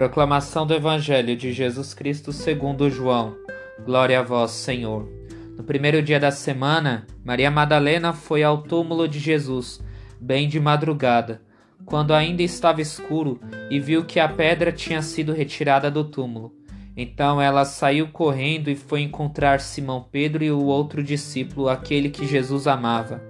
Proclamação do Evangelho de Jesus Cristo segundo João. Glória a vós, Senhor. No primeiro dia da semana, Maria Madalena foi ao túmulo de Jesus, bem de madrugada, quando ainda estava escuro, e viu que a pedra tinha sido retirada do túmulo. Então ela saiu correndo e foi encontrar Simão Pedro e o outro discípulo, aquele que Jesus amava.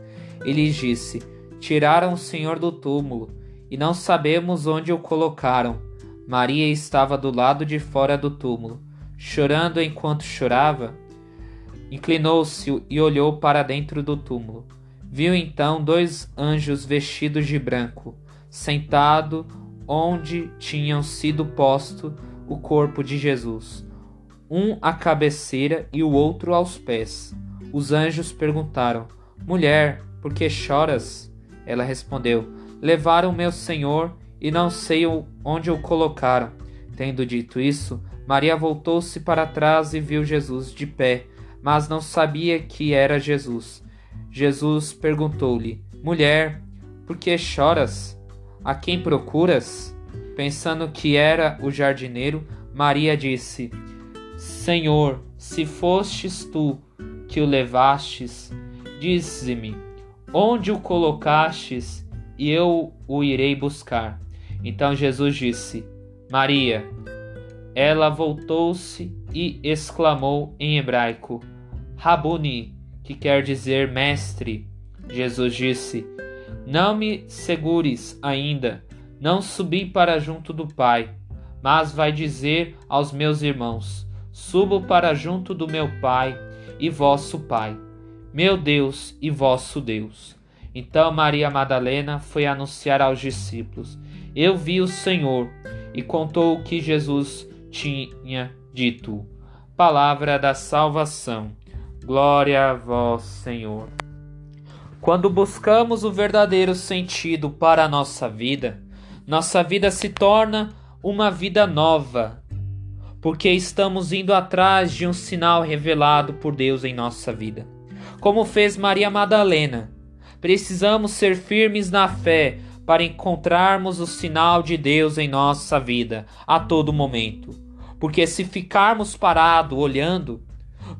Ele disse: Tiraram o Senhor do túmulo, e não sabemos onde o colocaram. Maria estava do lado de fora do túmulo, chorando enquanto chorava. Inclinou-se e olhou para dentro do túmulo. Viu então dois anjos vestidos de branco, sentado onde tinham sido posto o corpo de Jesus, um à cabeceira e o outro aos pés. Os anjos perguntaram: Mulher, por que choras? Ela respondeu: Levaram meu senhor e não sei onde o colocaram. Tendo dito isso, Maria voltou-se para trás e viu Jesus de pé, mas não sabia que era Jesus. Jesus perguntou-lhe: Mulher, por que choras? A quem procuras? Pensando que era o jardineiro, Maria disse: Senhor, se fostes tu que o levastes, dize-me onde o colocastes e eu o irei buscar. Então Jesus disse: Maria. Ela voltou-se e exclamou em hebraico: Rabuni, que quer dizer mestre. Jesus disse: Não me segures ainda, não subi para junto do Pai, mas vai dizer aos meus irmãos: Subo para junto do meu Pai e vosso Pai, meu Deus e vosso Deus. Então Maria Madalena foi anunciar aos discípulos: Eu vi o Senhor, e contou o que Jesus tinha dito. Palavra da salvação. Glória a vós, Senhor. Quando buscamos o verdadeiro sentido para a nossa vida, nossa vida se torna uma vida nova, porque estamos indo atrás de um sinal revelado por Deus em nossa vida. Como fez Maria Madalena, Precisamos ser firmes na fé para encontrarmos o sinal de Deus em nossa vida a todo momento. Porque se ficarmos parados olhando,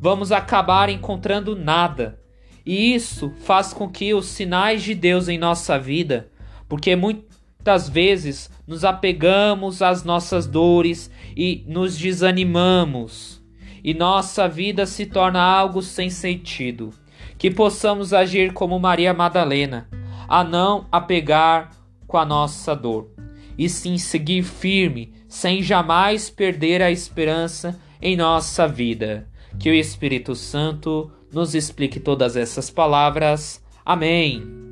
vamos acabar encontrando nada. E isso faz com que os sinais de Deus em nossa vida, porque muitas vezes nos apegamos às nossas dores e nos desanimamos, e nossa vida se torna algo sem sentido que possamos agir como Maria Madalena, a não apegar com a nossa dor, e sim seguir firme, sem jamais perder a esperança em nossa vida. Que o Espírito Santo nos explique todas essas palavras. Amém.